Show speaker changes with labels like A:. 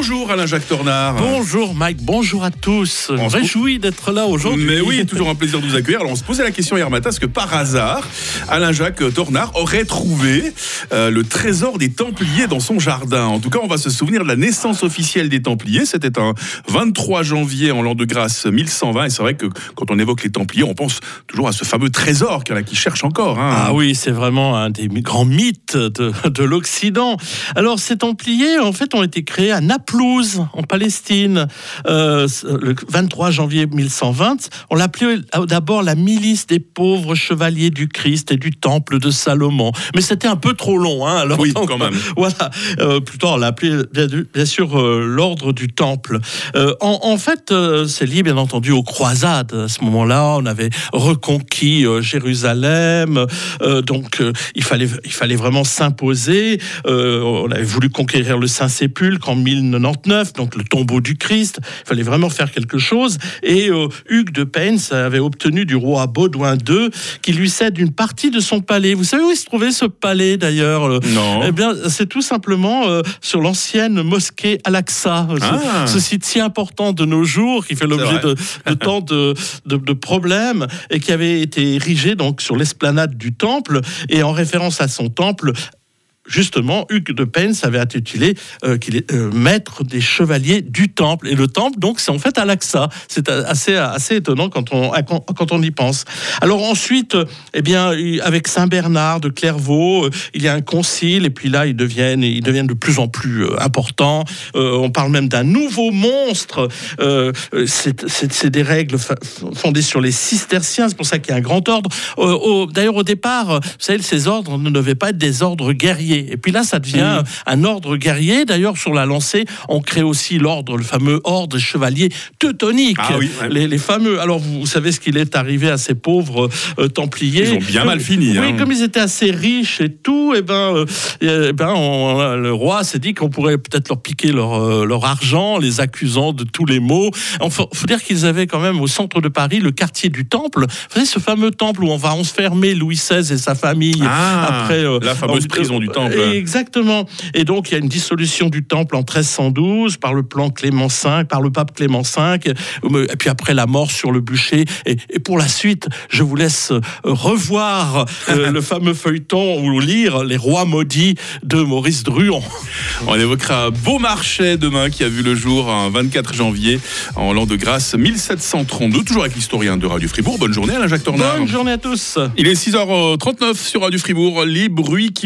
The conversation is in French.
A: Bonjour Alain-Jacques Tornard.
B: Bonjour Mike, bonjour à tous.
A: On se
B: Réjoui d'être là aujourd'hui.
A: Mais oui, toujours un plaisir de vous accueillir. Alors on se posait la question hier matin, est-ce que par hasard, Alain-Jacques Tornard aurait trouvé euh, le trésor des Templiers dans son jardin En tout cas, on va se souvenir de la naissance officielle des Templiers. C'était un 23 janvier en l'an de grâce 1120. Et c'est vrai que quand on évoque les Templiers, on pense toujours à ce fameux trésor qu'il y en a qui cherchent encore. hein.
B: Ah oui, c'est vraiment un des grands mythes de, de l'Occident. Alors, ces Templiers, en fait, ont été créés à En Palestine, euh, le 23 janvier 1120. On l'appelait d'abord la milice des pauvres chevaliers du Christ et du temple de Salomon. Mais c'était un peu trop long, hein. Alors,
A: Oui,
B: donc,
A: quand même.
B: Voilà. Euh, plutôt, on l'appelait bien, bien sûr euh, l'ordre du temple. En, en fait, c'est lié bien entendu aux croisades. À ce moment-là, on avait reconquis Jérusalem, donc il fallait il fallait vraiment s'imposer. On avait voulu conquérir le Saint-Sépulcre en 1099, donc le tombeau du Christ. Il fallait vraiment faire quelque chose. Et euh, Hugues de Payns avait obtenu du roi Baudouin II qu'il lui cède une partie de son palais. Vous savez où il se trouvait ce palais d'ailleurs euh,
A: Non.
B: eh bien, c'est tout simplement euh, sur l'ancienne mosquée Al-Aqsa, ce,
A: Ah.
B: ce site si important de nos jours qui fait l'objet de, de tant de, de- de problèmes et qui avait été érigé donc sur l'esplanade du temple et en référence à son temple. Justement, Hugues de Pence avait intitulé euh, qu'il est euh, maître des chevaliers du temple. Et le temple, donc, c'est en fait Al-Aqsa. C'est assez, assez étonnant quand on, quand on y pense. Alors ensuite, euh, eh bien, avec Saint Bernard de Clairvaux, il y a un concile, et puis là, ils deviennent, ils deviennent de plus en plus importants. On parle même d'un nouveau monstre. C'est des règles fondées sur les cisterciens, c'est pour ça qu'il y a un grand ordre. D'ailleurs, au départ, vous savez, ces ordres ne devaient pas être des ordres guerriers. Et puis là, ça devient un ordre guerrier. D'ailleurs, sur la lancée, on crée aussi l'ordre, le fameux ordre des chevaliers teutoniques.
A: Ah oui, ouais.
B: les, les fameux. Alors, vous, vous savez ce qu'il est arrivé à ces pauvres euh, Templiers.
A: Ils ont bien
B: Comme-
A: mal fini,
B: Oui,
A: hein.
B: comme ils étaient assez riches et tout, et ben, euh, eh ben on- le roi s'est dit qu'on pourrait peut-être leur piquer leur, euh, leur argent, les accusant de tous les maux. Il faut, faut dire qu'ils avaient quand même au centre de Paris le quartier du Temple. Vous savez, ce fameux temple où on va enfermer Louis XVI et sa famille
A: Ah,
B: après euh,
A: la fameuse
B: en-
A: prison du Temple.
B: Exactement. Et donc il y a une dissolution du Temple en 1312 par le plan Clément V, par le pape Clément V, et puis après la mort sur le bûcher. Et, et pour la suite, je vous laisse euh, revoir euh, le fameux feuilleton ou lire Les Rois maudits de Maurice Druon.
A: On évoquera Beaumarchais demain qui a vu le jour un 24 janvier en l'an de grâce 1732. Toujours avec l'historien de Radio Fribourg. Bonne journée Alain-Jacques Tornard.
B: Bonne journée à tous.
A: Il est 6h39 sur Radio Fribourg. Les bruits qui